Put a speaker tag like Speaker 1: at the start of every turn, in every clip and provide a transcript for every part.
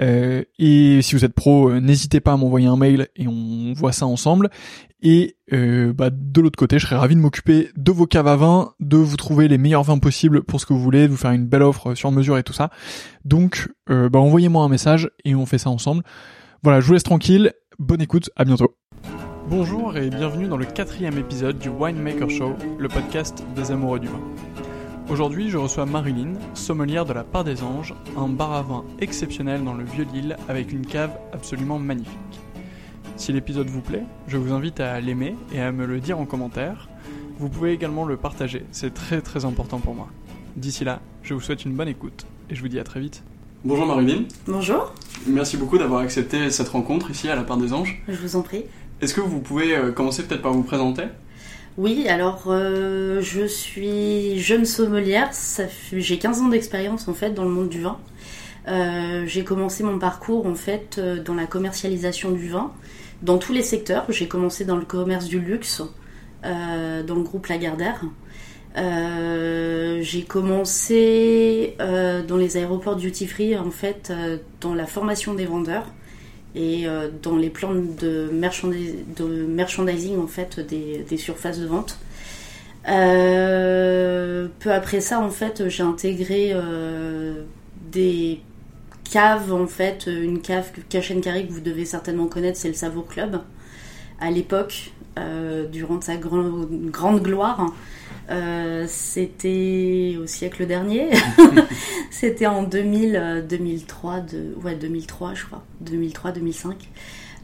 Speaker 1: Euh, et si vous êtes pro, euh, n'hésitez pas à m'envoyer un mail et on voit ça ensemble. Et euh, bah, de l'autre côté, je serais ravi de m'occuper de vos caves à vin, de vous trouver les meilleurs vins possibles pour ce que vous voulez, de vous faire une belle offre sur mesure et tout ça. Donc, bah, envoyez-moi un message et on fait ça ensemble. Voilà, je vous laisse tranquille. Bonne écoute, à bientôt. Bonjour et bienvenue dans le quatrième épisode du Winemaker Show, le podcast des amoureux du vin. Aujourd'hui, je reçois Marilyn, sommelière de la Part des Anges, un bar à vin exceptionnel dans le Vieux-Lille avec une cave absolument magnifique. Si l'épisode vous plaît, je vous invite à l'aimer et à me le dire en commentaire. Vous pouvez également le partager, c'est très très important pour moi. D'ici là, je vous souhaite une bonne écoute et je vous dis à très vite. Bonjour Marilyn.
Speaker 2: Bonjour.
Speaker 1: Merci beaucoup d'avoir accepté cette rencontre ici à la Part des Anges.
Speaker 2: Je vous en prie.
Speaker 1: Est-ce que vous pouvez euh, commencer peut-être par vous présenter?
Speaker 2: Oui, alors euh, je suis jeune sommelière, j'ai 15 ans d'expérience en fait dans le monde du vin. Euh, j'ai commencé mon parcours en fait dans la commercialisation du vin, dans tous les secteurs. J'ai commencé dans le commerce du luxe, dans le groupe Lagardère. j'ai commencé dans les aéroports duty free en fait dans la formation des vendeurs et euh, dans les plans de, merchandising en fait des, surfaces de vente. Euh, peu après ça, en fait, j'ai intégré euh, des caves, en fait, une cave Cachen Carré que vous devez certainement connaître, c'est le Savour Club. À l'époque, durant sa grande gloire, euh, c'était au siècle dernier. c'était en 2000, 2003, de, ouais, 2003, je crois. 2003, 2005.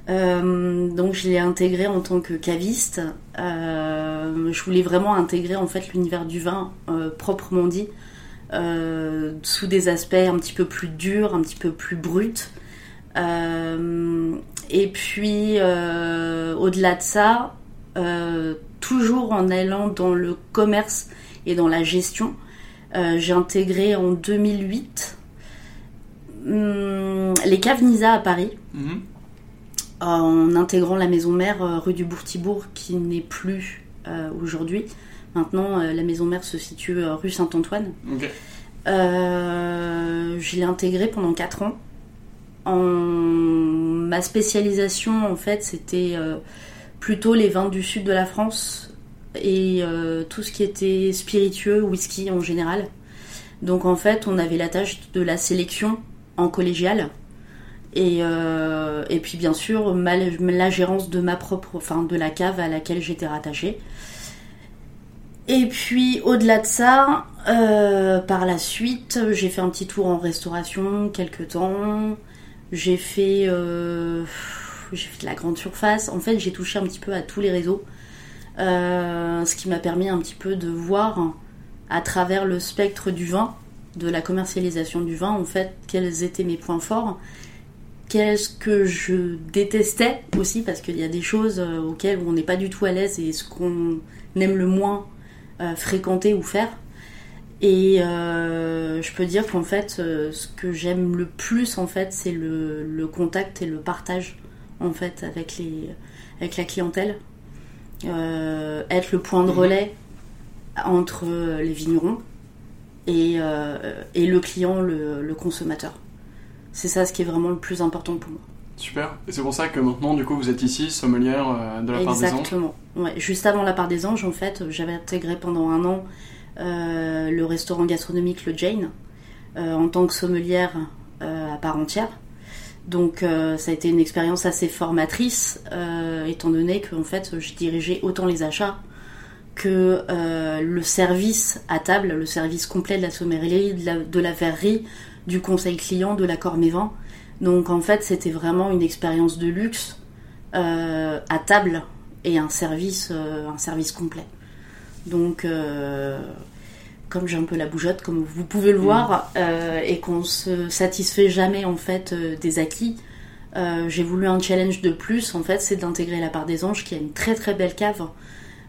Speaker 2: Euh, donc je l'ai intégré en tant que caviste. Euh, je voulais vraiment intégrer en fait l'univers du vin proprement dit, sous des aspects un petit peu plus durs, un petit peu plus bruts. et puis au-delà de ça, toujours en allant dans le commerce et dans la gestion. Euh, j'ai intégré en 2008 les caves Nisa à Paris,
Speaker 1: Mhm.
Speaker 2: en intégrant la maison mère euh, rue du Bourtibourg, qui n'est plus euh, aujourd'hui. Maintenant, euh, la maison mère se situe euh, rue Saint-Antoine.
Speaker 1: Ok.
Speaker 2: Euh, je l'ai intégré pendant 4 ans. En... Ma spécialisation, en fait, c'était euh, plutôt les vins du sud de la France et euh, tout ce qui était spiritueux, whisky en général. Donc, en fait, on avait la tâche de la sélection en collégiale. Et, euh, puis, bien sûr, ma- la gérance de ma propre, enfin, de la cave à laquelle j'étais rattachée. Et puis au-delà de ça, euh, par la suite, j'ai fait un petit tour en restauration quelques temps. J'ai fait, j'ai fait de la grande surface. En fait, j'ai touché un petit peu à tous les réseaux, Euh, ce qui m'a permis un petit peu de voir à travers le spectre du vin, de la commercialisation du vin, en fait, quels étaient mes points forts, qu'est-ce que je détestais aussi, parce qu'il y a des choses euh, auxquelles on n'est pas du tout à l'aise et ce qu'on aime le moins euh, fréquenter ou faire. Et je peux dire qu'en fait, ce que j'aime le plus, en fait, c'est le contact et le partage, en fait, avec, les, avec la clientèle. Euh, être le point de relais entre les vignerons et, euh, et le client, le, le consommateur. C'est ça ce qui est vraiment le plus important pour moi.
Speaker 1: Super. Et c'est pour ça que maintenant, du coup, vous êtes ici, sommelière euh, de la part des anges.
Speaker 2: Exactement. Ouais, juste avant la part des anges, en fait, j'avais intégré pendant un an euh, le restaurant gastronomique Le Jane euh, en tant que sommelière euh, à part entière. Donc euh, ça a été une expérience assez formatrice, euh, étant donné que en fait, je dirigeais autant les achats que euh, le service à table, le service complet de la sommellerie, de la, verrerie, du conseil client, de l'accord mévin. Donc en fait, c'était vraiment une expérience de luxe à table et un service, un service complet. Donc, comme j'ai un peu la bougeotte, comme vous pouvez le voir, euh, et qu'on se satisfait jamais en fait euh, des acquis, euh, j'ai voulu un challenge de plus. En fait, c'est d'intégrer la part des anges, qui a une très très belle cave,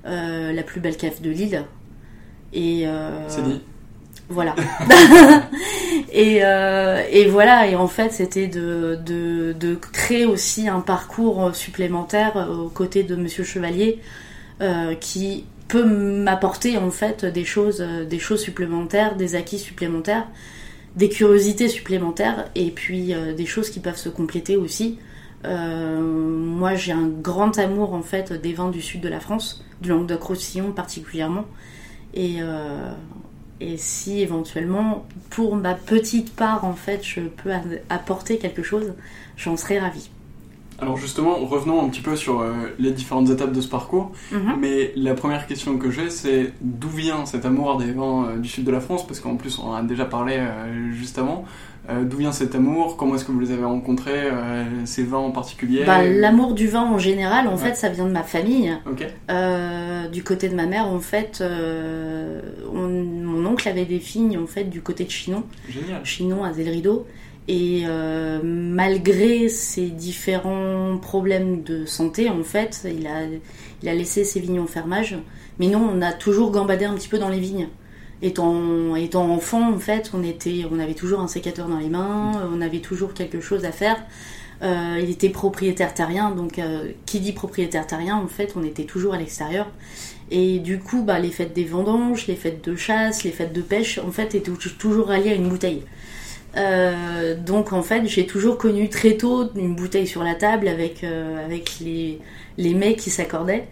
Speaker 2: la plus belle cave de Lille. Et
Speaker 1: C'est dit.
Speaker 2: voilà. et, et voilà, et en fait, c'était de, de, de créer aussi un parcours supplémentaire aux côtés de Monsieur Chevalier, qui peut m'apporter en fait des choses, euh, des choses supplémentaires, des acquis supplémentaires, des curiosités supplémentaires, et puis euh, des choses qui peuvent se compléter aussi. Euh, moi, j'ai un grand amour en fait des vins du sud de la France, du Languedoc-Roussillon particulièrement, et et si éventuellement, pour ma petite part, en fait, je peux apporter quelque chose, j'en serais ravie.
Speaker 1: Alors justement, revenons un petit peu sur euh, les différentes étapes de ce parcours.
Speaker 2: Mhm.
Speaker 1: Mais la première question que j'ai, c'est d'où vient cet amour des vins euh, du sud de la France? Parce qu'en plus, on en a déjà parlé euh, juste avant. Euh, d'où vient cet amour? Comment est-ce que vous les avez rencontrés Ces vins en particulier?
Speaker 2: Bah, L'amour du vin en général, en
Speaker 1: Ouais.
Speaker 2: fait, ça vient de ma famille. Du côté de ma mère, en fait, on- mon oncle avait des vignes, en fait, du côté de Chinon.
Speaker 1: Génial.
Speaker 2: Chinon à Zellrido. Et euh, malgré ses différents problèmes de santé, en fait, il a, laissé ses vignes en fermage. Mais non, on a toujours gambadé un petit peu dans les vignes. Étant, enfant, en fait, on, était, on avait toujours un sécateur dans les mains, on avait toujours quelque chose à faire. Euh, il était propriétaire terrien, donc euh, qui dit propriétaire terrien, en fait, on était toujours à l'extérieur. Et du coup, bah, les fêtes des vendanges, les fêtes de chasse, les fêtes de pêche, en fait, étaient tou- toujours ralliées à une bouteille. Euh, donc en fait, j'ai toujours connu très tôt une bouteille sur la table avec, euh, avec les, les mets qui s'accordaient.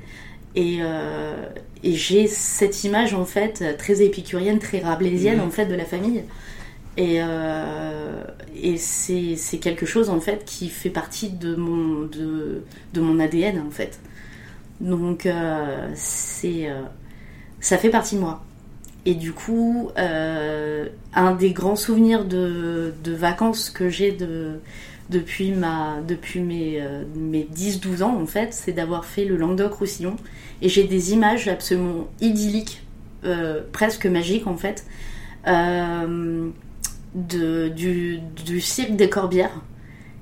Speaker 2: Et, euh, et j'ai cette image en fait très épicurienne, très rabelaisienne
Speaker 1: Mhm.
Speaker 2: en fait de la famille. Et, et c'est quelque chose en fait qui fait partie de mon, de, de mon ADN en fait. Donc c'est ça fait partie de moi. Et du coup, euh, un des grands souvenirs de, vacances que j'ai de, depuis, mes, euh, mes 10-12 ans, en fait, c'est d'avoir fait le Languedoc-Roussillon. Et j'ai des images absolument idylliques, euh, presque magiques, en fait, euh, du, cirque des Corbières,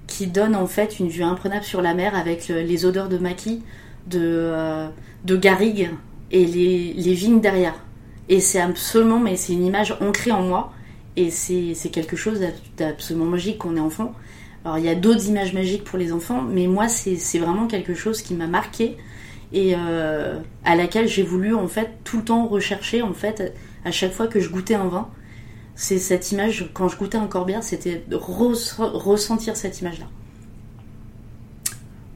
Speaker 2: qui donne en fait une vue imprenable sur la mer avec le- les odeurs de maquis, de, euh, de garrigue et les vignes derrière. Et c'est absolument, mais c'est une image ancrée en moi. Et c'est quelque chose d'ab- d'absolument magique quand on est enfant. Alors il y a d'autres images magiques pour les enfants, mais moi c'est vraiment quelque chose qui m'a marqué et euh, à laquelle j'ai voulu en fait tout le temps rechercher en fait à chaque fois que je goûtais un vin. C'est cette image, quand je goûtais un corbière, c'était ressentir cette image-là.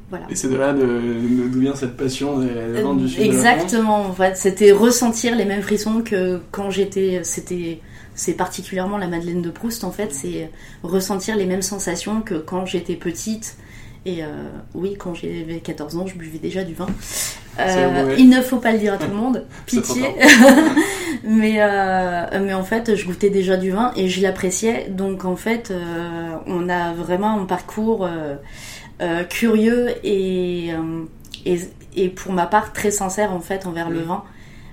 Speaker 3: Voilà. Et c'est de là d'où vient cette passion des, vins du sud
Speaker 2: Exactement, en fait, c'était ressentir les mêmes frissons que quand j'étais, c'était c'est particulièrement la Madeleine de Proust en fait, c'est ressentir les mêmes sensations que quand j'étais petite. Et euh, oui, quand j'avais 14 ans, je buvais déjà du vin. Euh, il ne faut pas le dire à tout le monde, pitié. mais, euh, mais en fait, je goûtais déjà du vin et je l'appréciais. Donc en fait, on a vraiment un parcours curieux et, et, et, pour ma part très sincère en fait envers le vin.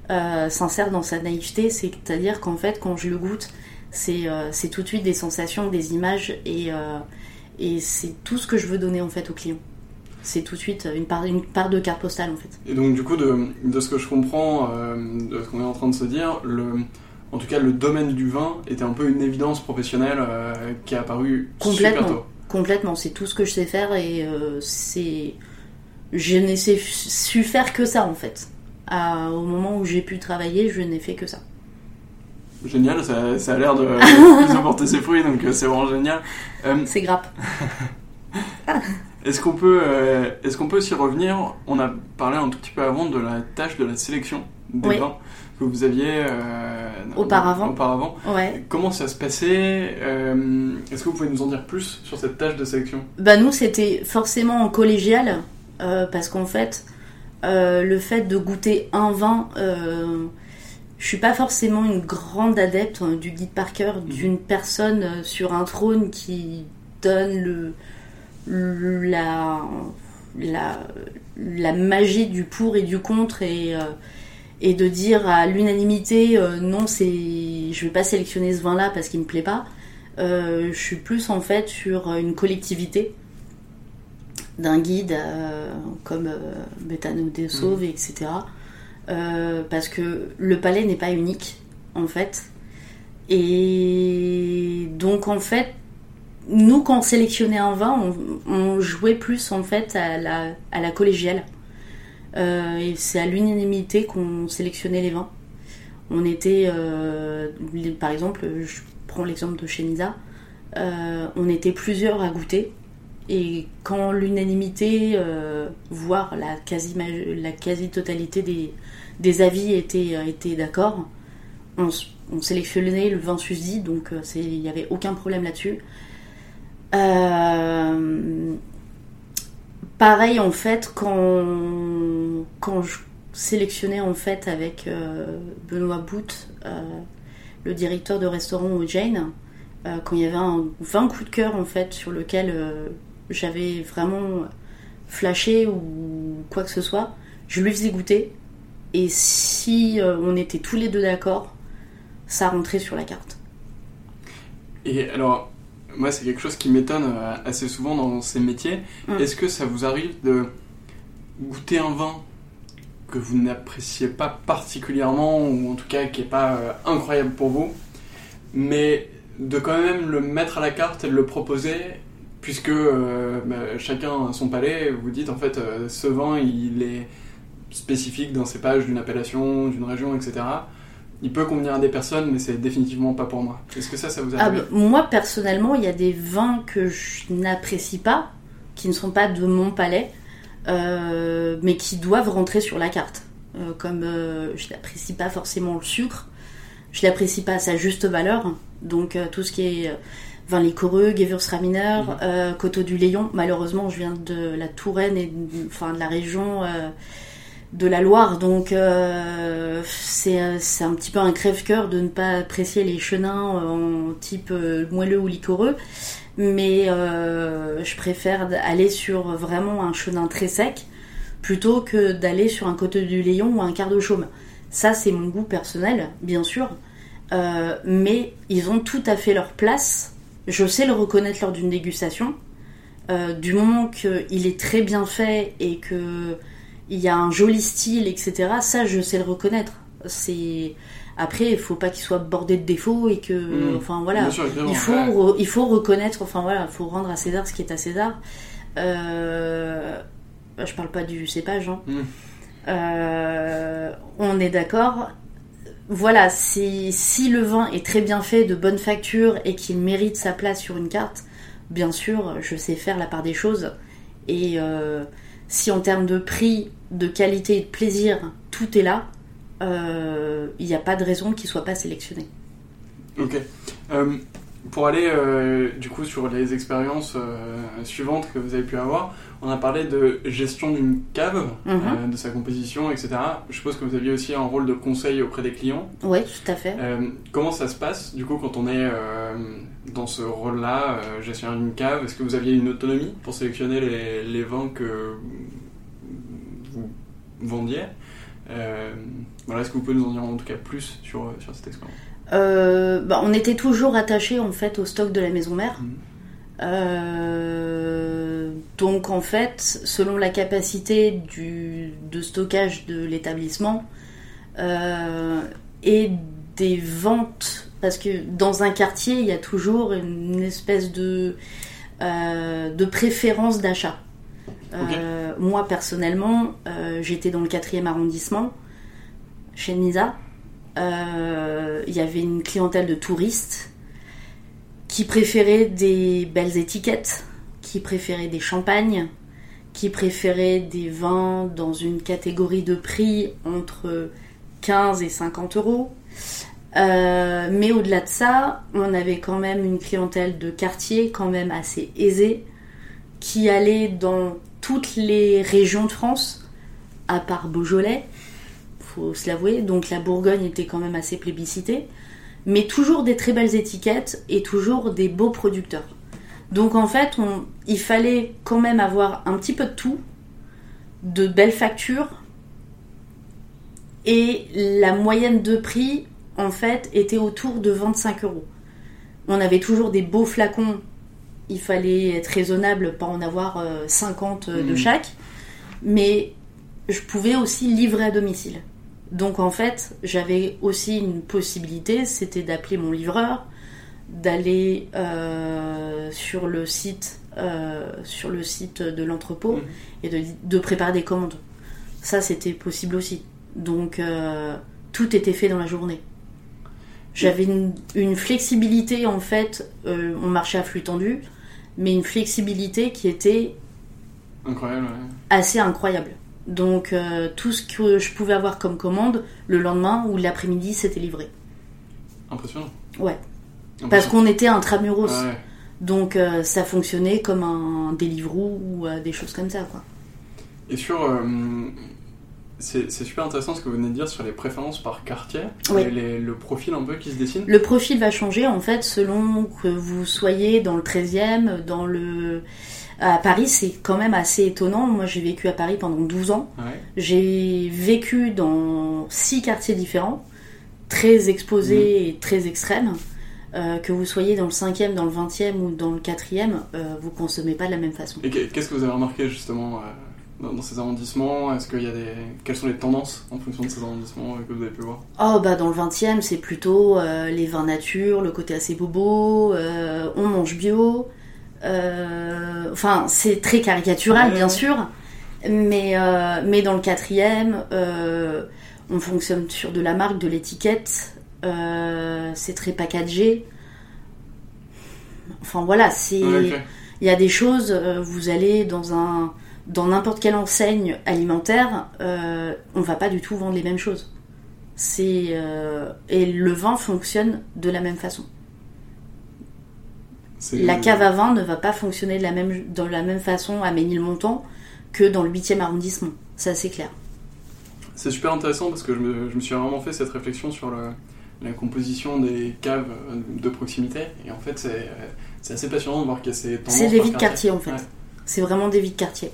Speaker 2: Euh, sincère dans sa naïveté, c'est-à-dire qu'en fait, quand je le goûte, c'est euh, tout de suite des sensations, des images, et, euh, et c'est tout ce que je veux donner en fait au client. C'est tout de suite une part, une part de carte postale en fait.
Speaker 3: Et donc du coup, de, de ce que je comprends, de ce qu'on est en train de se dire, le, en tout cas le domaine du vin était un peu une évidence professionnelle qui est apparue
Speaker 2: complètement,
Speaker 3: super tôt.
Speaker 2: Complètement, c'est tout ce que je sais faire et c'est... Je n'ai su faire que ça en fait au moment où j'ai pu travailler, je n'ai fait que ça.
Speaker 3: Génial, ça, ça a l'air de, de porter ses fruits, donc euh, c'est vraiment génial.
Speaker 2: Euh, c'est grappe.
Speaker 3: est-ce qu'on peut, euh, est-ce qu'on peut s'y revenir? On a parlé un tout petit peu avant de la tâche de la sélection des vins que vous aviez
Speaker 2: auparavant.
Speaker 3: auparavant.
Speaker 2: Ouais.
Speaker 3: Comment ça se passait Est-ce que vous pouvez nous en dire plus sur cette tâche de sélection?
Speaker 2: Bah nous, c'était forcément en collégial, parce qu'en fait, euh, le fait de goûter un vin, euh, je suis pas forcément une grande adepte hein, du guide par cœur mhm. d'une personne euh, sur un trône qui donne le, la, la, la, magie du pour et du contre et, et de dire à l'unanimité non c'est je vais pas sélectionner ce vin là parce qu'il me plaît pas. je suis plus en fait sur une collectivité d'un guide euh, comme euh, Bethano des Sauves, mm. etc. Euh, parce que le palais n'est pas unique, en fait. Et donc, en fait, nous, quand on sélectionnait un vin, on, jouait plus, en fait, à la, à la collégiale. Et c'est à l'unanimité qu'on sélectionnait les vins. On était, par exemple, je prends l'exemple de chez Nisa, on était plusieurs à goûter et quand l'unanimité, euh, voire la quasi-totalité la quasi des, avis étaient, euh, d'accord, on, sélectionnait le vin Suzy, donc euh, il n'y avait aucun problème là-dessus. Pareil en fait quand, quand je sélectionnais en fait avec Benoît Bout, le directeur de restaurant au Jane, quand il y avait un vin coup de cœur en fait sur lequel j'avais vraiment flashé ou quoi que ce soit, je lui faisais goûter. Et si euh, on était tous les deux d'accord, ça rentrait sur la carte.
Speaker 3: Et alors, moi, c'est quelque chose qui m'étonne euh, assez souvent dans ces métiers. Mm. Est-ce que ça vous arrive de goûter un vin que vous n'appréciez pas particulièrement, ou en tout cas qui n'est pas euh, incroyable pour vous, mais de quand même le mettre à la carte et de le proposer puisque euh, bah, chacun a son palais, vous dites en fait euh, ce vin il est spécifique d'un cépage, d'une appellation, d'une région, etc. Il peut convenir à des personnes, mais c'est définitivement pas pour moi. Est-ce que ça, ça vous arrive
Speaker 2: ah, bah, Moi, personnellement, il y a des vins que je n'apprécie pas, qui ne sont pas de mon palais, euh, mais qui doivent rentrer sur la carte. comme je n'apprécie pas forcément le sucre, je l'apprécie pas à sa juste valeur. Donc tout ce qui est vin liquoreux, Gewürztraminer, euh, Coteau du Léon. Malheureusement, je viens de la Touraine et enfin de la région euh, de la Loire, donc euh, c'est un petit peu un crève-cœur de ne pas apprécier les chenins en type moelleux ou liquoreux. Mais je préfère aller sur vraiment un chenin très sec plutôt que d'aller sur un Coteau du Léon ou un quart de chaume. Ça, c'est mon goût personnel, bien sûr. mais ils ont tout à fait leur place je sais le reconnaître lors d'une dégustation. Euh, du moment qu'il est très bien fait et que il y a un joli style, etc. Ça, je sais le reconnaître. C'est Après, il faut pas qu'il soit bordé de défauts et que,
Speaker 3: Mm.
Speaker 2: enfin voilà,
Speaker 3: sûr,
Speaker 2: il faut,
Speaker 3: ouais.
Speaker 2: il faut reconnaître, enfin voilà, il faut rendre à César ce qui est à César. Euh, je parle pas du cépage, hein.
Speaker 3: Mm.
Speaker 2: Euh, on est d'accord. Voilà, si, si le vin est très bien fait, de bonne facture et qu'il mérite sa place sur une carte, bien sûr, je sais faire la part des choses. Et euh, si en termes de prix, de qualité et de plaisir, tout est là, euh, il n'y a pas de raison qu'il soit pas sélectionné.
Speaker 3: Ok. Euh, pour aller euh, du coup sur les expériences suivantes que vous avez pu avoir, on a parlé de gestion d'une cave,
Speaker 2: Mhm.
Speaker 3: euh, de sa composition, etc. Je suppose que vous aviez aussi un rôle de conseil auprès des clients.
Speaker 2: Oui, tout à fait.
Speaker 3: Euh, comment ça se passe du coup quand on est euh, dans ce rôle-là, gestionnaire d'une cave? Est-ce que vous aviez une autonomie pour sélectionner les, les vins que vous vendiez? Voilà, est-ce que vous pouvez nous en dire en tout cas plus sur, sur cette expérience
Speaker 2: Euh, bah, on était toujours attaché en fait au stock de la maison mère.
Speaker 3: Mhm.
Speaker 2: Euh, donc en fait, selon la capacité du, de stockage de l'établissement euh, et des ventes, parce que dans un quartier, il y a toujours une espèce de, euh, de préférence d'achat. Euh, Moi personnellement, j'étais dans le quatrième arrondissement, chez Nisa. Il y avait une clientèle de touristes qui préféraient des belles étiquettes, qui préféraient des champagnes, qui préféraient des vins dans une catégorie de prix entre 15 et 50 euros. Euh, mais au-delà de ça, on avait quand même une clientèle de quartier quand même assez aisée, qui allait dans toutes les régions de France, à part Beaujolais, faut se l'avouer. Donc la Bourgogne était quand même assez plébiscitée mais toujours des très belles étiquettes et toujours des beaux producteurs. Donc en fait, on- il fallait quand même avoir un petit peu de tout, de belles factures, et la moyenne de prix, en fait, était autour de 25 euros. On avait toujours des beaux flacons, il fallait être raisonnable, pas en avoir euh, 50 de
Speaker 3: Mhm.
Speaker 2: chaque, mais je pouvais aussi livrer à domicile. Donc en fait, j'avais aussi une possibilité, c'était d'appeler mon livreur, d'aller euh, sur le site, euh, sur le site de l'entrepôt
Speaker 3: Mhm.
Speaker 2: et de, de préparer des commandes. Ça, c'était possible aussi. Donc euh, tout était fait dans la journée. J'avais une, une flexibilité en fait, on marchait à flux tendu, mais une flexibilité qui était
Speaker 3: Incroyable, ouais.
Speaker 2: assez incroyable. Donc tout ce que je pouvais avoir comme commande, le lendemain ou l'après-midi, c'était livré.
Speaker 3: impressionnant.
Speaker 2: Ouais.
Speaker 3: Impressionnant.
Speaker 2: Parce qu'on était intramuros.
Speaker 3: Ah ouais.
Speaker 2: Donc euh, ça fonctionnait comme un Deliveroo ou euh, des choses comme ça. quoi.
Speaker 3: Et sur. euh, c'est super intéressant ce que vous venez de dire sur les préférences par quartier,
Speaker 2: Oui.
Speaker 3: et les- le profil un peu qui se dessine.
Speaker 2: Le profil va changer en fait selon que vous soyez dans le 13e, dans le... À Paris, c'est quand même assez étonnant. Moi, j'ai vécu à Paris pendant 12 ans.
Speaker 3: Ouais.
Speaker 2: J'ai vécu dans six quartiers différents, très exposés et très extrêmes. Euh, que vous soyez dans le 5e, dans le 20e ou dans le 4e, euh, vous consommez pas de la même façon.
Speaker 3: Et que- qu'est-ce que vous avez remarqué justement euh, dans, ces arrondissements? Est-ce qu'il y a des. Quelles sont les tendances en fonction de ces arrondissements euh, que vous avez pu voir?
Speaker 2: Oh bah dans le 20e c'est plutôt les vins nature, le côté assez bobo, on mange bio. Enfin c'est très caricatural
Speaker 3: Ouais,
Speaker 2: bien sûr, mais, mais dans le 4e euh, on fonctionne sur de la marque, de l'étiquette, euh, c'est très packagé. Enfin voilà, c'est il y a des choses, euh, vous allez dans un dans n'importe quelle enseigne alimentaire, euh, on va pas du tout vendre les mêmes choses. C'est euh, et le vin fonctionne de la même façon. La cave à vin ne va pas fonctionner de la même de la même façon à Ménilmontant que dans le 8e arrondissement. Ça c'est clair.
Speaker 3: C'est super intéressant parce que je me, je me suis vraiment fait cette réflexion sur le- la composition des caves euh, de proximité. Et en fait, c'est assez passionnant de voir qu'il y a ces tendances.
Speaker 2: C'est des vies de quartier en fait.
Speaker 3: Ouais.
Speaker 2: C'est vraiment des vies de quartier.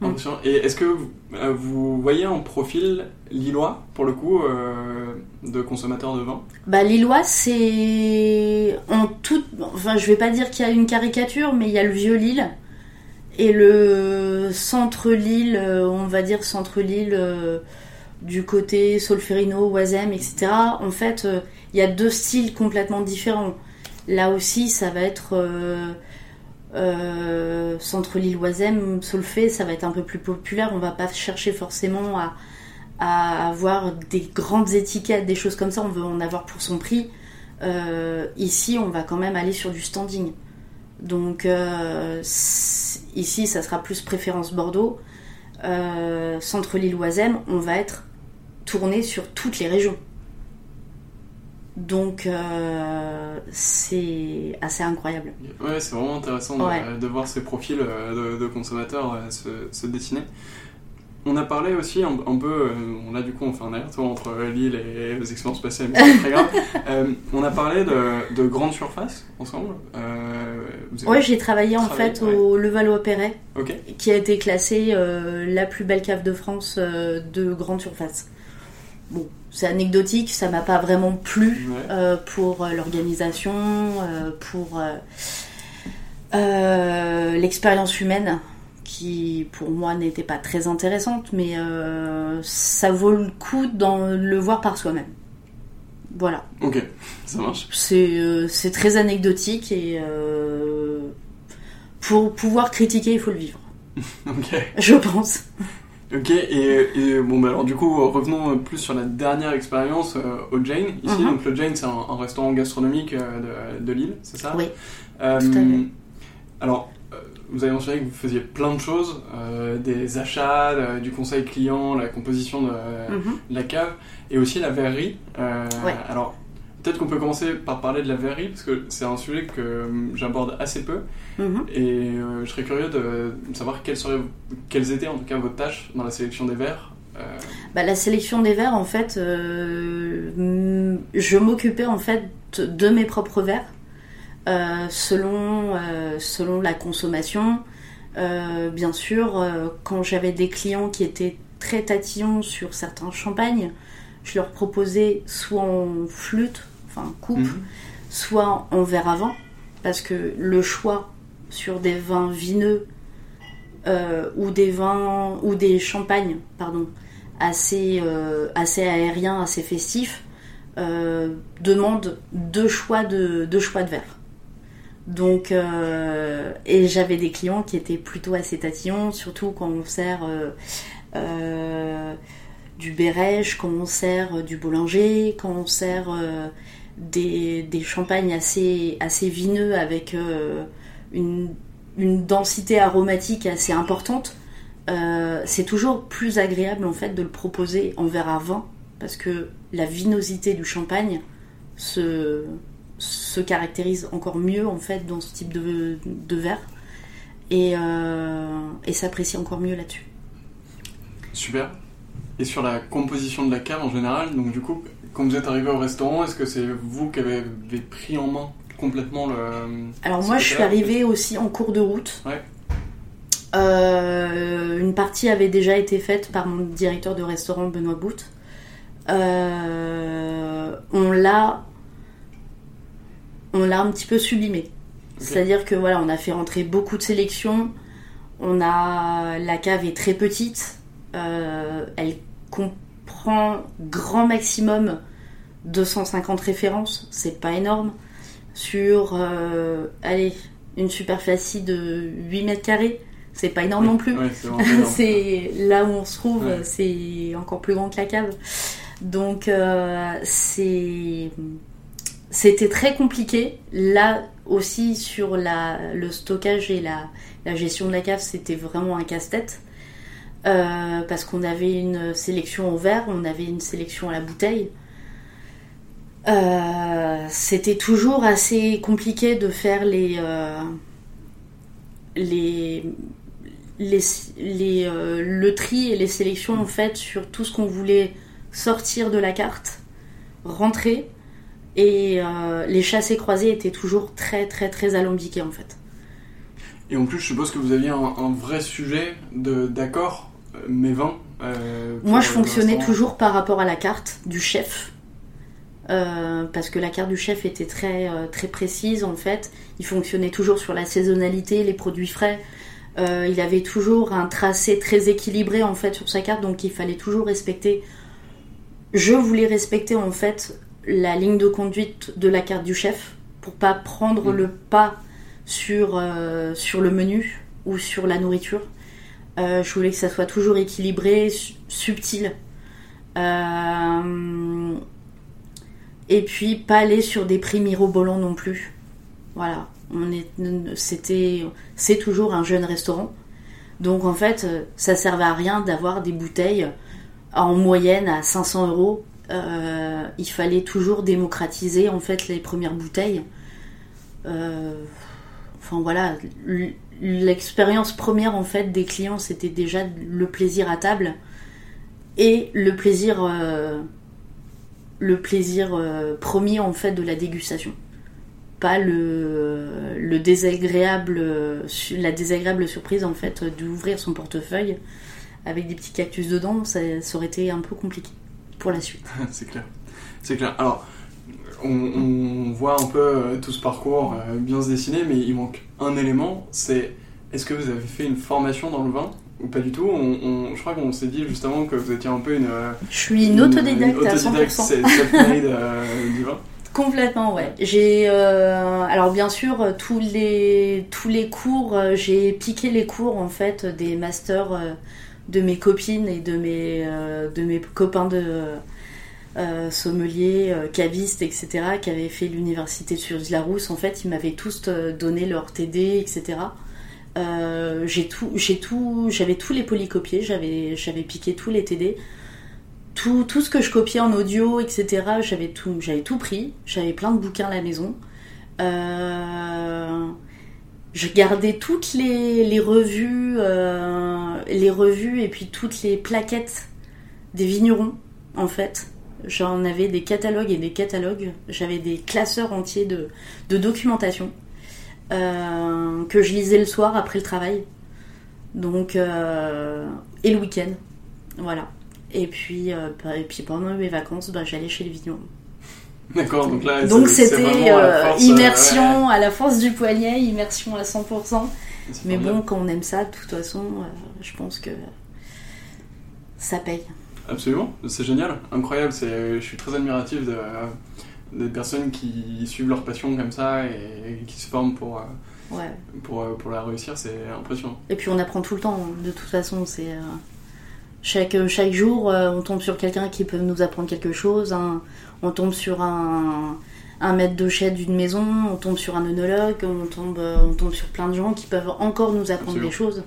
Speaker 2: Mm.
Speaker 3: Et est-ce que vous, euh, vous voyez un profil lillois, pour le coup, euh, de consommateurs de vin?
Speaker 2: Bah Lillois, c'est en toute, enfin je vais pas dire qu'il y a une caricature, mais il y a le vieux Lille et le centre Lille, on va dire centre Lille, euh, du côté Solferino, Oisem, etc., en fait, euh, il y a deux styles complètement différents. Là aussi, ça va être euh, euh, centre lille Oisem, Solfé, ça va être un peu plus populaire. On va pas chercher forcément à, avoir des grandes étiquettes, des choses comme ça. On veut en avoir pour son prix. ici, on va quand même aller sur du standing. Donc ici, ça sera plus préférence Bordeaux. centre lille Oisem, on va être tourner sur toutes les régions. Donc euh, c'est assez incroyable.
Speaker 3: Ouais, c'est vraiment intéressant de, voir ces profils euh, de, consommateurs euh, se, dessiner. On a parlé aussi un, peu, on a du coup on fait un aller-retour entre Lille et les expériences spatiales, mais c'est très grave. on a parlé de, grandes surfaces ensemble.
Speaker 2: ouais, j'ai travaillé, en fait au Levallois-Perret, qui a été classé la plus belle cave de France de grande surface. Bon, c'est anecdotique, ça m'a pas vraiment plu euh, pour euh, l'organisation, euh, pour l'expérience humaine qui pour moi n'était pas très intéressante, mais ça vaut le coup de le voir par soi-même. Voilà.
Speaker 3: Ok, ça marche.
Speaker 2: C'est très anecdotique et pour pouvoir critiquer, il faut le vivre. ok. Je pense.
Speaker 3: Ok, et, bon, bah alors du coup, revenons plus sur la dernière expérience euh, au Jane. Ici, mhm. donc le Jane, c'est un, restaurant gastronomique euh, de, de Lille, c'est ça?
Speaker 2: Oui. Euh, tout à fait.
Speaker 3: Alors, vous avez mentionné que vous faisiez plein de choses, des achats, du conseil client, la composition de, mhm. la cave, et aussi la verrerie. Ouais. Alors, Peut-être qu'on peut commencer par parler de la verrerie, parce que c'est un sujet que euh, j'aborde assez peu. Mhm. Et euh, je serais curieux de savoir quelles, seraient, quelles étaient en tout cas vos tâches dans la sélection des verres.
Speaker 2: Euh. Bah, la sélection des verres, en fait, je m'occupais en fait de mes propres verres, selon, selon la consommation. bien sûr, quand j'avais des clients qui étaient très tatillons sur certains champagnes, je leur proposais soit en flûte, enfin coupe, mhm. soit en verre avant, parce que le choix sur des vins vineux euh, ou des vins ou des champagnes, pardon, assez euh, assez aériens, assez festifs, euh, demande deux choix de deux choix de verre. Donc et j'avais des clients qui étaient plutôt assez tatillons, surtout quand on sert du Bérèche, quand on sert du Boulanger, quand on sert des, champagnes assez, assez vineux avec euh, une, densité aromatique assez importante, euh, c'est toujours plus agréable en fait de le proposer en verre à vin parce que la vinosité du champagne se, se caractérise encore mieux en fait dans ce type de, de verre et, euh, et s'apprécie encore mieux là-dessus.
Speaker 3: Super. Et sur la composition de la cave en général, donc du coup, quand vous êtes arrivé au restaurant, est-ce que c'est vous qui avez pris en main complètement le.
Speaker 2: Alors moi, je suis arrivée aussi en cours de route. Ouais. Euh, une partie avait déjà été faite par mon directeur de restaurant Benoît Bout. Euh, on l'a, on l'a un petit peu sublimé. C'est-à-dire que voilà, on a fait rentrer beaucoup de sélections. On a la cave est très petite. Euh, elle grand maximum 250 références, c'est pas énorme. Sur, euh, allez, une superficie de 8 mètres carrés, c'est pas énorme non plus. c'est là où on se trouve, c'est encore plus grand que la cave. Donc euh, c'est c'était très compliqué. Là aussi sur la, le stockage et la, la gestion de la cave, c'était vraiment un casse-tête. Euh, parce qu'on avait une sélection au verre, on avait une sélection à la bouteille. Euh, c'était toujours assez compliqué de faire les euh, les, les, le tri et les sélections en fait sur tout ce qu'on voulait sortir de la carte, rentrer et les chassés croisés étaient toujours très très très alambiqués en fait.
Speaker 3: Et en plus, je suppose que vous aviez un, un vrai sujet d'accord mes vins
Speaker 2: euh, Moi, je fonctionnais toujours par rapport à la carte du chef. Euh, parce que la carte du chef était très, euh, très précise en fait. Il fonctionnait toujours sur la saisonnalité, les produits frais. il avait toujours un tracé très équilibré en fait sur sa carte, donc il fallait toujours respecter je voulais respecter en fait la ligne de conduite de la carte du chef pour pas prendre
Speaker 3: Mm.
Speaker 2: le pas sur, sur le menu ou sur la nourriture. Euh, je voulais que ça soit toujours équilibré, su- subtil. Euh, et puis pas aller sur des prix mirobolants non plus. Voilà, c'est toujours un jeune restaurant. Donc en fait, euh, ça servait à rien d'avoir des bouteilles en moyenne à 500 euros. Il fallait toujours démocratiser en fait les premières bouteilles. Enfin voilà, l'expérience première en fait des clients c'était déjà le plaisir à table et le plaisir euh, le plaisir euh, premier en fait de la dégustation pas le, le désagréable euh, la désagréable surprise en fait d'ouvrir son portefeuille avec des petits cactus dedans ça, aurait été un peu compliqué pour la suite
Speaker 3: c'est clair. C'est clair. Alors, on, on voit un peu tout ce parcours bien se dessiner, mais il manque un élément, c'est est-ce que vous avez fait une formation dans le vin ou pas du tout on, on- Je crois qu'on s'est dit justement que vous étiez un peu une...
Speaker 2: je suis une autodidacte
Speaker 3: une
Speaker 2: à
Speaker 3: autodidacte
Speaker 2: 100%
Speaker 3: self- self-made euh, du vin.
Speaker 2: Complètement, ouais. J'ai, euh, alors bien sûr, tous les tous les cours, euh, j'ai piqué les cours en fait des masters euh, de mes copines et de mes euh, de mes copains de euh, sommeliers, euh, cavistes, etc. qui avaient fait l'université sur Larousse. En fait, ils m'avaient tous euh, donné leur TD, etc. Euh, j'ai tout, j'ai tout, j'avais tous les polycopiés, j'avais piqué tous les TD tout, tout ce que je copiais en audio, etc., j'avais tout, tout pris. J'avais plein de bouquins à la maison. Je gardais toutes les, revues, les revues et puis toutes les plaquettes des vignerons, en fait. J'en avais des catalogues et des catalogues. J'avais des classeurs entiers de, de documentation euh, que je lisais le soir après le travail. Donc, euh, et le week-end. Voilà. Et puis, euh, et puis pendant mes vacances, bah, j'allais chez les vignerons.
Speaker 3: D'accord, donc là,
Speaker 2: Donc c'était euh, immersion à la force du poignet, immersion à 100%.
Speaker 3: ouais, c'est
Speaker 2: Mais bon, quand on aime ça, de toute façon, euh, je pense que ça paye.
Speaker 3: Absolument, c'est génial, incroyable. C'est, je suis très admiratif de, des personnes qui suivent leur passion comme ça et, qui se forment pour, euh,
Speaker 2: Ouais.
Speaker 3: pour, euh, pour la réussir. C'est impressionnant.
Speaker 2: Et puis on apprend tout le temps, de toute façon. C'est euh, chaque chaque jour, on tombe sur quelqu'un qui peut nous apprendre quelque chose. on tombe sur un un maître de chais d'une maison, on tombe sur un œnologue, on tombe on tombe sur plein de gens qui peuvent encore nous apprendre
Speaker 3: Absolument.
Speaker 2: des choses.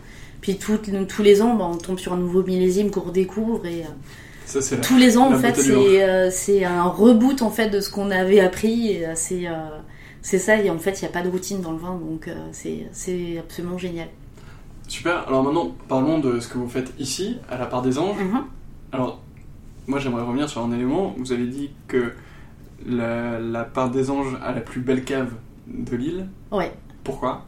Speaker 2: Puis tous les ans, bah, on tombe sur un nouveau millésime qu'on redécouvre et euh,
Speaker 3: Ça,
Speaker 2: tous les ans en fait c'est euh, c'est un reboot en fait de ce qu'on avait appris euh, c'est euh, ça et en fait il n'y a pas de routine dans le vin donc euh, c'est absolument génial.
Speaker 3: Super. Alors maintenant, parlons de ce que vous faites ici, à la part des anges.
Speaker 2: Mhm.
Speaker 3: Alors, moi, j'aimerais revenir sur un élément. Vous avez dit que la, la part des anges a la plus belle cave de l'île.
Speaker 2: Ouais.
Speaker 3: Pourquoi?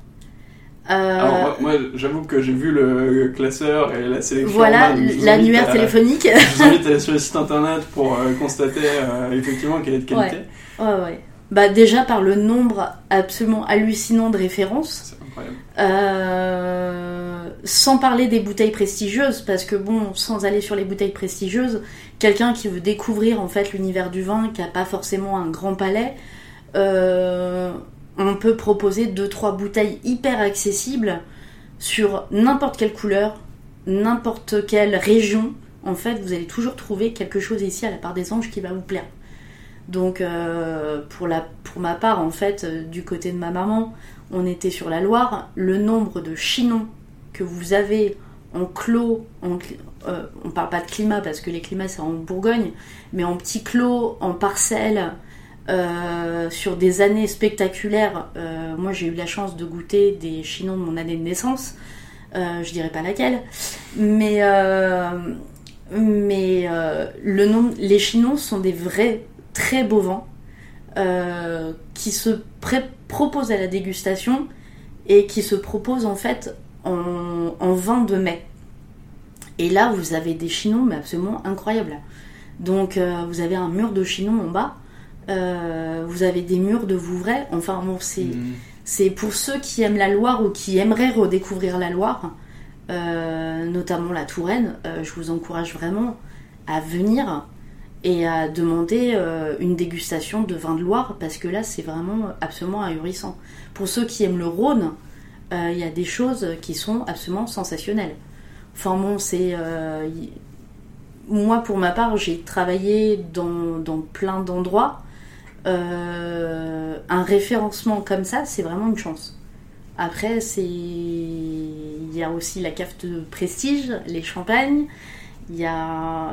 Speaker 2: Euh,
Speaker 3: Alors, moi, moi, j'avoue que j'ai vu le classeur et la sélection.
Speaker 2: voilà l'annuaire téléphonique.
Speaker 3: Je vous invite à aller sur le site internet pour euh, constater euh, effectivement quelle est de qualité.
Speaker 2: ouais ouais. Bah déjà par le nombre absolument hallucinant de références.
Speaker 3: C'est incroyable.
Speaker 2: Sans parler des bouteilles prestigieuses, parce que bon, sans aller sur les bouteilles prestigieuses, quelqu'un qui veut découvrir en fait l'univers du vin, qui a pas forcément un grand palais, on peut proposer deux trois bouteilles hyper accessibles sur n'importe quelle couleur, n'importe quelle région. En fait, vous allez toujours trouver quelque chose ici à la part des anges qui va vous plaire. Donc, euh, pour, la, pour ma part, en fait, euh, du côté de ma maman, on était sur la Loire. Le nombre de chinons que vous avez en clos, en, euh, on parle pas de climat parce que les climats c'est en Bourgogne, mais en petits clos, en parcelles, euh, sur des années spectaculaires. Euh, moi, j'ai eu la chance de goûter des chinons de mon année de naissance. Euh, je dirais pas laquelle, mais euh, mais le nom, les chinons sont des vrais très beaux euh, qui se proposent à la dégustation et qui se proposent en fait en, en vin de mai. Et là, vous avez des chinons mais absolument incroyables. Donc, vous avez un mur de chinons en bas. Euh, vous avez des murs de Vouvray. Enfin, bon, c'est
Speaker 3: Mm.
Speaker 2: c'est pour ceux qui aiment la Loire ou qui aimeraient redécouvrir la Loire, euh, notamment la Touraine. euh, je vous encourage vraiment à venir et à demander une dégustation de vin de Loire parce que là c'est vraiment absolument ahurissant. Pour ceux qui aiment le Rhône, il y a des choses qui sont absolument sensationnelles. Enfin bon, c'est moi pour ma part j'ai travaillé dans, dans plein d'endroits. Euh, un référencement comme ça, c'est vraiment une chance. Après, c'est il y a aussi la cave de prestige, les champagnes. Il y a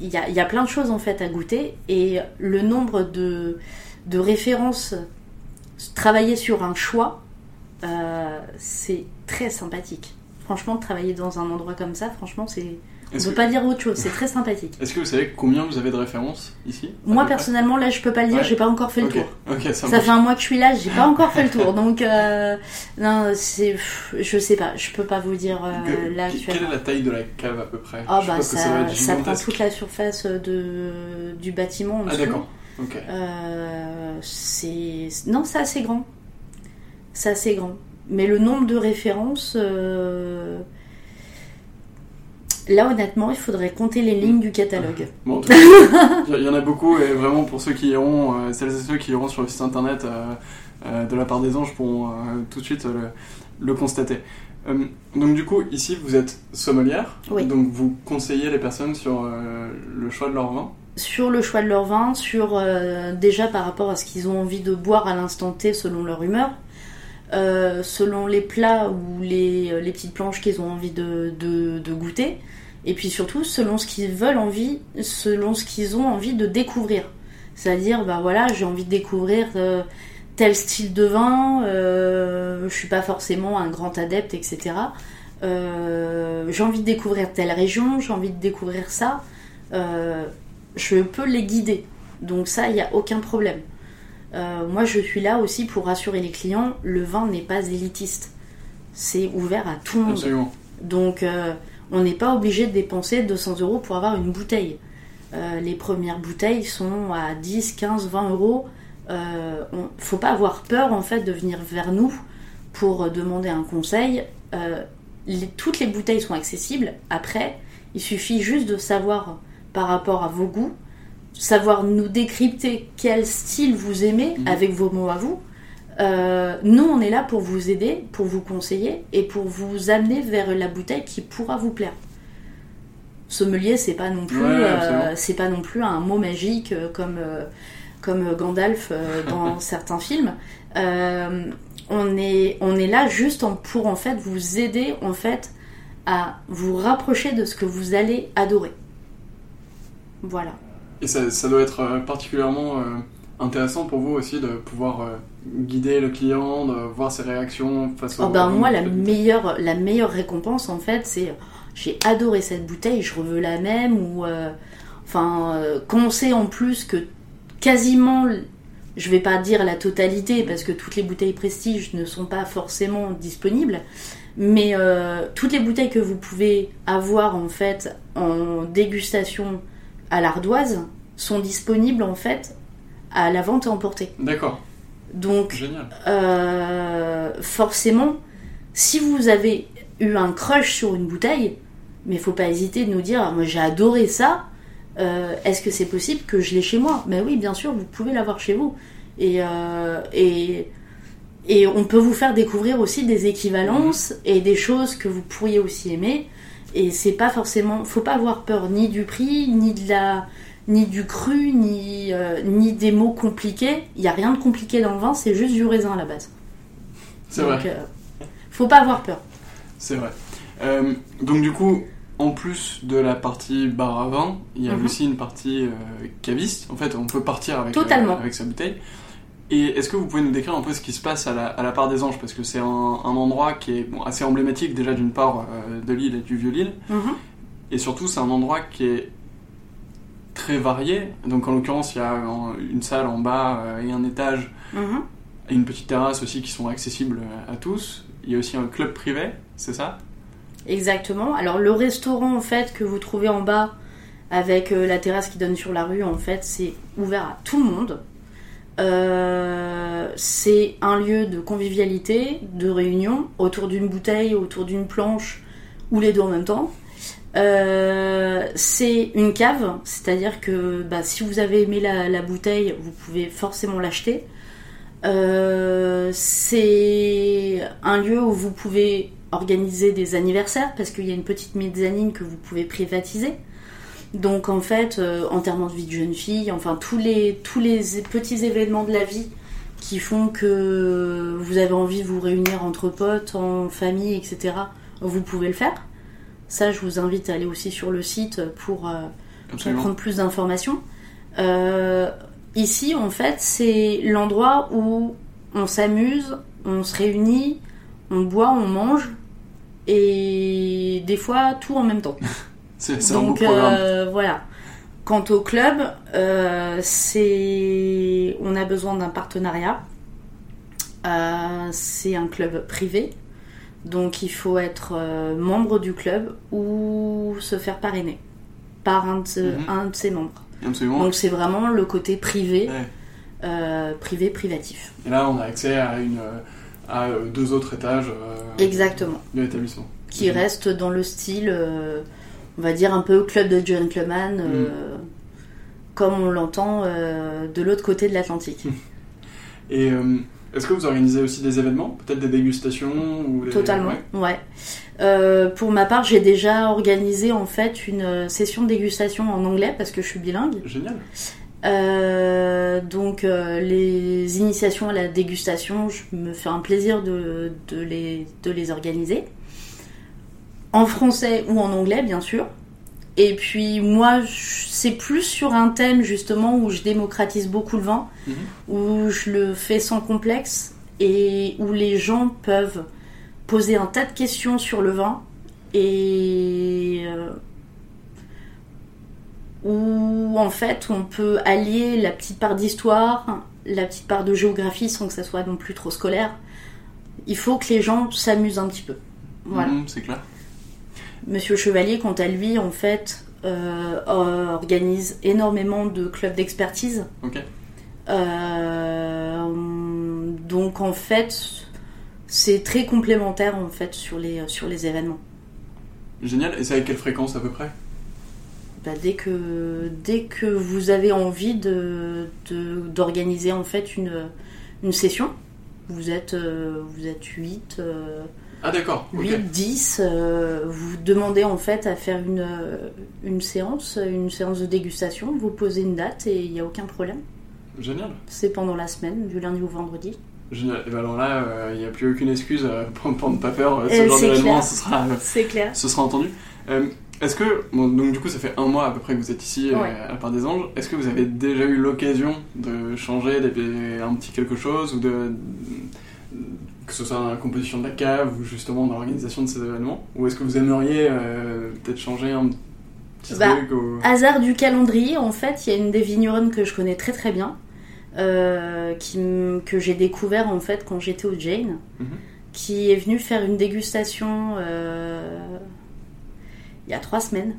Speaker 2: il y a, il y a plein de choses en fait à goûter et le nombre de, de références travailler sur un choix, euh, c'est très sympathique. Franchement, travailler dans un endroit comme ça, franchement, c'est. On
Speaker 3: Est-ce
Speaker 2: peut
Speaker 3: que,
Speaker 2: pas dire autre chose, c'est très sympathique.
Speaker 3: est-ce que vous savez combien vous avez de références ici
Speaker 2: Moi personnellement, là, je peux pas le dire,
Speaker 3: Ouais.
Speaker 2: j'ai pas encore fait le tour.
Speaker 3: ça,
Speaker 2: fait un mois que je suis là, j'ai pas encore fait le tour, donc euh, non, c'est, je sais pas, je peux pas vous dire euh, là
Speaker 3: quelle est la taille de la cave à peu près? Je
Speaker 2: bah ça, ça prend toute la surface de, du bâtiment en
Speaker 3: Ah d'accord, ok.
Speaker 2: Euh, c'est non, c'est assez grand. C'est assez grand. Mais le nombre de références, euh, là honnêtement, il faudrait compter les lignes du catalogue.
Speaker 3: Bon, en tout cas, il y en a beaucoup et vraiment pour ceux qui iront, euh, celles et ceux qui iront sur le site internet euh, de la part des anges pourront tout de suite le, le constater. Donc du coup, ici vous êtes sommelière,
Speaker 2: Oui.
Speaker 3: donc vous conseillez les personnes sur le choix de leur vin.
Speaker 2: Sur le choix de leur vin, sur déjà par rapport à ce qu'ils ont envie de boire à l'instant T selon leur humeur, euh, selon les plats ou les, euh, les petites planches qu'ils ont envie de, goûter, et puis surtout selon ce qu'ils veulent envie, selon ce qu'ils ont envie de découvrir. C'est-à-dire, bah voilà, j'ai envie de découvrir euh, tel style de vin, euh, je suis pas forcément un grand adepte, etc. J'ai envie de découvrir telle région, j'ai envie de découvrir ça. Je peux les guider. Donc ça, il n'y a aucun problème. Euh, moi, je suis là aussi pour rassurer les clients, le vin n'est pas élitiste. C'est ouvert à tout le monde.
Speaker 3: Absolument.
Speaker 2: Donc, euh, on n'est pas obligé de dépenser 200 euros pour avoir une bouteille. Euh, les premières bouteilles sont à 10, 15, 20 euros. Euh, on- faut pas avoir peur en fait de venir vers nous pour demander un conseil. Les- toutes les bouteilles sont accessibles. Après, il suffit juste de savoir par rapport à vos goûts, savoir nous décrypter quel style vous aimez
Speaker 3: Mhm.
Speaker 2: avec vos mots à vous. Euh, nous, on est là pour vous aider, pour vous conseiller et pour vous amener vers la bouteille qui pourra vous plaire. Sommelier, c'est pas non plus,
Speaker 3: Ouais,
Speaker 2: euh, c'est pas non plus un mot magique euh, comme euh, comme Gandalf euh, dans certains films. Euh, on est on est là juste pour en fait vous aider en fait à vous rapprocher de ce que vous allez adorer. Voilà.
Speaker 3: Et ça, ça doit être euh, particulièrement euh, intéressant pour vous aussi de pouvoir euh, guider le client, de voir ses réactions face au.
Speaker 2: Oh ben
Speaker 3: au-
Speaker 2: moi la meilleure la meilleure récompense en fait c'est j'ai adoré cette bouteille, je veux la même ou euh, enfin euh, quand on sait en plus que quasiment je vais pas dire la totalité parce que toutes les bouteilles prestige ne sont pas forcément disponibles mais euh, toutes les bouteilles que vous pouvez avoir en fait en dégustation à l'ardoise sont disponibles en fait à la vente et emportée.
Speaker 3: D'accord,
Speaker 2: Donc euh, forcément, si vous avez eu un crush sur une bouteille, mais faut pas hésiter de nous dire, moi j'ai adoré ça, euh, est-ce que c'est possible que je l'ai chez moi? Mais oui, bien sûr, vous pouvez l'avoir chez vous. Et, euh, et, et on peut vous faire découvrir aussi des équivalences et des choses que vous pourriez aussi aimer. Et c'est pas forcément, faut pas avoir peur ni du prix, ni de la, ni du cru, ni, euh, ni des mots compliqués. Il y a rien de compliqué dans le vin, c'est juste du raisin à la base.
Speaker 3: C'est vrai,
Speaker 2: euh, faut pas avoir peur.
Speaker 3: c'est vrai. Euh, donc du coup, en plus de la partie bar à vin, il y a
Speaker 2: Mhm.
Speaker 3: aussi une partie euh, caviste. En fait, on peut partir avec,
Speaker 2: Totalement.
Speaker 3: avec sa bouteille. Et est-ce que vous pouvez nous décrire un peu ce qui se passe à la, à la part des anges? Parce que c'est un, un endroit qui est bon, assez emblématique déjà d'une part euh, de l'île et du Vieux-Lille.
Speaker 2: Mhm.
Speaker 3: Et surtout, c'est un endroit qui est très varié. Donc, en l'occurrence, il y a une salle en bas euh, et un étage
Speaker 2: Mhm.
Speaker 3: et une petite terrasse aussi qui sont accessibles à tous. Il y a aussi un club privé, c'est ça?
Speaker 2: Exactement. Alors le restaurant en fait que vous trouvez en bas avec euh, la terrasse qui donne sur la rue en fait c'est ouvert à tout le monde. Euh, c'est un lieu de convivialité, de réunion autour d'une bouteille, autour d'une planche ou les deux en même temps. Euh, c'est une cave, c'est-à-dire que bah, si vous avez aimé la, bouteille, vous pouvez forcément l'acheter. Euh, c'est un lieu où vous pouvez organiser des anniversaires parce qu'il y a une petite mezzanine que vous pouvez privatiser. Donc en fait, euh, enterrement de vie de jeune fille, enfin tous les, tous les petits événements de la vie qui font que vous avez envie de vous réunir entre potes, en famille, etc., vous pouvez le faire. Ça, je vous invite à aller aussi sur le site pour, euh, pour prendre plus d'informations. Euh, ici, en fait, c'est l'endroit où on s'amuse, on se réunit, on boit, on mange, et des fois tout en même temps.
Speaker 3: C'est un beau
Speaker 2: Donc
Speaker 3: programme.
Speaker 2: euh, voilà. Quant au club, euh, c'est on a besoin d'un partenariat. Euh, c'est un club privé, donc il faut être membre du club ou se faire parrainer par un de,
Speaker 3: Mhm.
Speaker 2: un de ses membres.
Speaker 3: Absolument.
Speaker 2: Donc c'est vraiment le côté privé,
Speaker 3: Ouais.
Speaker 2: euh, privé privatif.
Speaker 3: Et là, on a accès à, une, à deux autres étages euh,
Speaker 2: Exactement.
Speaker 3: de l'établissement.
Speaker 2: Qui
Speaker 3: Mhm.
Speaker 2: reste dans le style, euh, on va dire un peu club de gentleman, euh, comme on l'entend euh, de l'autre côté de l'Atlantique.
Speaker 3: Et euh, est-ce que vous organisez aussi des événements Peut-être des dégustations ou des...
Speaker 2: Totalement,
Speaker 3: Ouais.
Speaker 2: ouais. Pour ma part, j'ai déjà organisé en fait une session de dégustation en anglais parce que je suis bilingue.
Speaker 3: Génial.
Speaker 2: Euh, donc euh, les initiations à la dégustation, je me fais un plaisir de, de les, de les organiser. En français ou en anglais, bien sûr. Et puis moi, c'est plus sur un thème justement où je démocratise beaucoup le vin,
Speaker 3: Mhm.
Speaker 2: où je le fais sans complexe et où les gens peuvent poser un tas de questions sur le vin et euh, où en fait on peut allier la petite part d'histoire, la petite part de géographie sans que ça soit non plus trop scolaire. Il faut que les gens s'amusent un petit peu. Voilà.
Speaker 3: Mhm, c'est clair.
Speaker 2: Monsieur Chevalier, quant à lui, en fait, euh, organise énormément de clubs d'expertise. Euh, donc en fait, c'est très complémentaire en fait sur les, sur les événements.
Speaker 3: Génial. Et c'est avec quelle fréquence à peu près?
Speaker 2: Bah, dès, que, dès que vous avez envie de, de- d'organiser en fait une, une session, vous êtes, euh, vous êtes 8,
Speaker 3: Ah d'accord. Ok.
Speaker 2: 8 10, euh, vous demandez en fait à faire une, euh, une séance, une séance de dégustation, vous posez une date et il n'y a aucun problème.
Speaker 3: Génial.
Speaker 2: C'est pendant la semaine, du lundi au vendredi.
Speaker 3: Génial. Et ben alors là, euh, il n'y a plus aucune excuse pour, pour ne pas faire ce genre
Speaker 2: c'est
Speaker 3: d'événement.
Speaker 2: clair.
Speaker 3: Ce sera,
Speaker 2: clair.
Speaker 3: ce sera entendu. Est-ce que, bon, donc du coup, ça fait un mois à peu près que vous êtes ici
Speaker 2: Ouais.
Speaker 3: à la part des anges. Est-ce que vous avez déjà eu l'occasion de changer un petit quelque chose ou de que ce soit dans la composition de la cave ou justement dans l'organisation de ces événements Ou est-ce que vous aimeriez euh, peut-être changer un petit
Speaker 2: Bah,
Speaker 3: truc ou-
Speaker 2: Hasard du calendrier, en fait, il y a une des vigneronnes que je connais très très bien, euh, qui que j'ai découvert en fait quand j'étais au Jane,
Speaker 3: Mhm.
Speaker 2: qui est venue faire une dégustation euh, il y a trois semaines,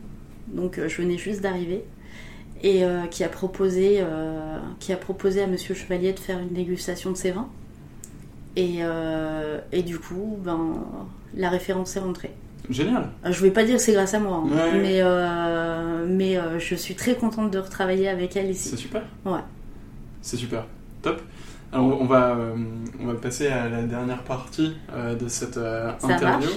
Speaker 2: donc je venais juste d'arriver, et qui a proposé, qui a proposé à Monsieur Chevalier de faire une dégustation de ses vins, et, euh, et du coup, ben la référence est rentrée.
Speaker 3: Génial.
Speaker 2: Euh, Je vais pas dire que c'est grâce à moi, hein,
Speaker 3: Ouais.
Speaker 2: mais, euh, mais euh, je suis très contente de retravailler avec elle
Speaker 3: C'est
Speaker 2: ici.
Speaker 3: super.
Speaker 2: Ouais.
Speaker 3: C'est super. Top. Alors on va, euh, on va passer à la dernière partie de cette interview.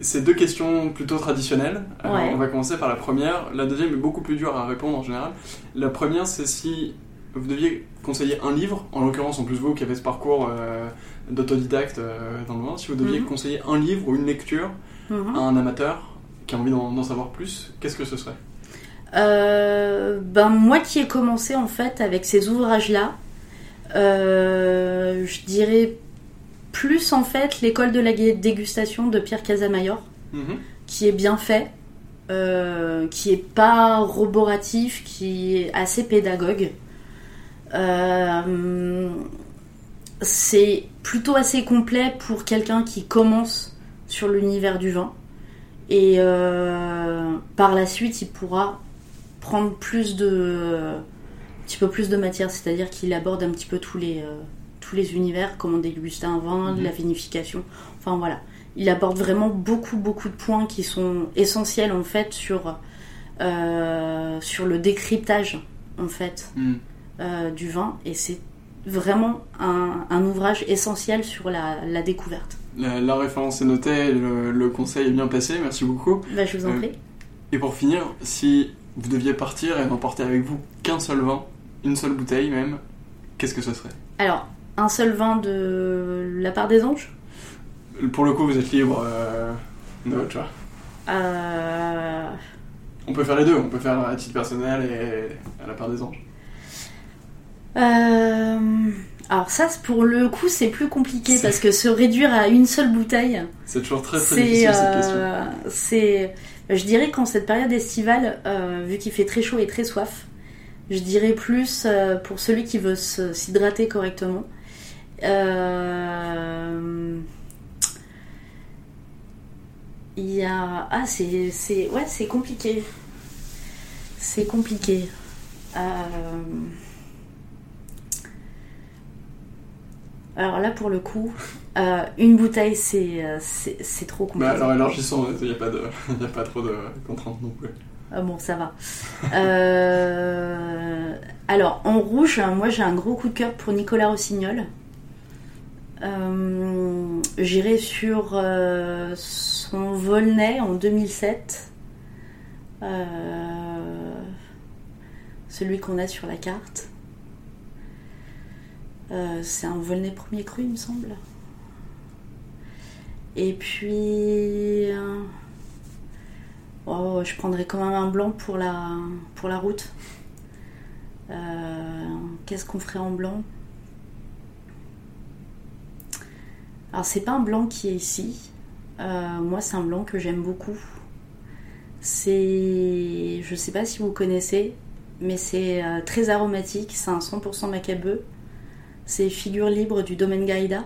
Speaker 3: C'est deux questions plutôt traditionnelles.
Speaker 2: Ouais.
Speaker 3: On va commencer par la première. La deuxième est beaucoup plus dure à répondre en général. La première, c'est si vous deviez conseiller un livre, en l'occurrence en plus vous qui avez ce parcours euh, d'autodidacte euh, dans le vin, si vous deviez
Speaker 2: Mhm.
Speaker 3: conseiller un livre ou une lecture
Speaker 2: Mhm.
Speaker 3: à un amateur qui a envie d'en savoir plus, qu'est-ce que ce serait?
Speaker 2: Euh, ben moi qui ai commencé en fait avec ces ouvrages-là, euh, je dirais plus en fait l'école de la dégustation de Pierre Casamayor,
Speaker 3: Mhm.
Speaker 2: qui est bien fait, qui est pas roboratif, qui est assez pédagogue. Euh, c'est plutôt assez complet pour quelqu'un qui commence sur l'univers du vin. Et euh, par la suite, il pourra prendre plus de, un petit peu plus de matière, c'est-à-dire qu'il aborde un petit peu tous les, euh, tous les univers, comment déguster un vin,
Speaker 3: Mhm.
Speaker 2: la vinification. Enfin voilà, il aborde vraiment beaucoup beaucoup de points qui sont essentiels en fait sur euh, sur le décryptage en fait
Speaker 3: Hmm.
Speaker 2: Euh, du vin et c'est vraiment un, un ouvrage essentiel sur la, la découverte.
Speaker 3: La, la référence est notée, le, le conseil est bien passé, merci beaucoup.
Speaker 2: Bah, je vous en
Speaker 3: Euh,
Speaker 2: prie.
Speaker 3: Et pour finir, si vous deviez partir et n'emporter avec vous qu'un seul vin, une seule bouteille même, qu'est-ce que ce serait?
Speaker 2: Alors, un seul vin de la part des anges?
Speaker 3: Pour le coup, vous êtes libre euh, de votre choix.
Speaker 2: Euh,
Speaker 3: On peut faire les deux, on peut faire à titre personnel et à la part des anges.
Speaker 2: Euh, alors ça, pour le coup, c'est plus compliqué parce que se réduire à une seule bouteille,
Speaker 3: C'est toujours très très difficile cette question.
Speaker 2: euh, c'est, je dirais qu'en cette période estivale, euh, vu qu'il fait très chaud et très soif, je dirais plus euh, pour celui qui veut s'hydrater correctement. Il y a ah c'est c'est ouais c'est compliqué c'est compliqué. Euh, Alors là, pour le coup, euh, une bouteille, c'est euh, c'est c'est trop compliqué.
Speaker 3: Bah alors élargissons, il n'y a, pas de- y a pas trop de contraintes non plus.
Speaker 2: Ah bon, ça va. Euh, Alors, en rouge, moi j'ai un gros coup de cœur pour Nicolas Rossignol. Euh, J'irai sur son Volnay en 2007. Euh, Celui qu'on a sur la carte. Euh, C'est un Volnay premier cru, il me semble. Et puis. euh, Oh, je prendrais quand même un blanc pour la, pour la route. Euh, Qu'est-ce qu'on ferait en blanc? Alors, c'est pas un blanc qui est ici. Moi, c'est un blanc que j'aime beaucoup. C'est. Je sais pas si vous connaissez, mais c'est très aromatique. C'est un 100% macabeux. C'est figure libre du domaine Gaïda.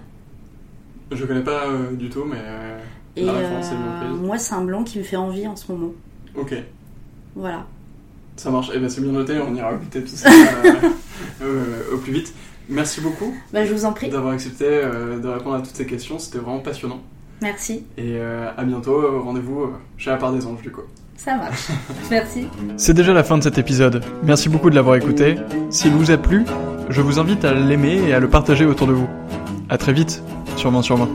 Speaker 3: Je connais pas euh, du tout, mais euh,
Speaker 2: Et euh, moi, c'est un blanc qui me fait envie en ce moment.
Speaker 3: Ok,
Speaker 2: Voilà.
Speaker 3: ça marche. Eh ben c'est bien noté, on ira goûter tout ça au plus vite. Merci beaucoup
Speaker 2: Bah, je vous en prie.
Speaker 3: d'avoir accepté de répondre à toutes ces questions, c'était vraiment passionnant.
Speaker 2: Merci.
Speaker 3: Et à bientôt, rendez-vous chez la part des anges du coup.
Speaker 2: Ça marche. Merci.
Speaker 1: C'est déjà la fin de cet épisode. Merci beaucoup de l'avoir écouté. S'il vous a plu, je vous invite à l'aimer et à le partager autour de vous. À très vite, sûrement sûrement.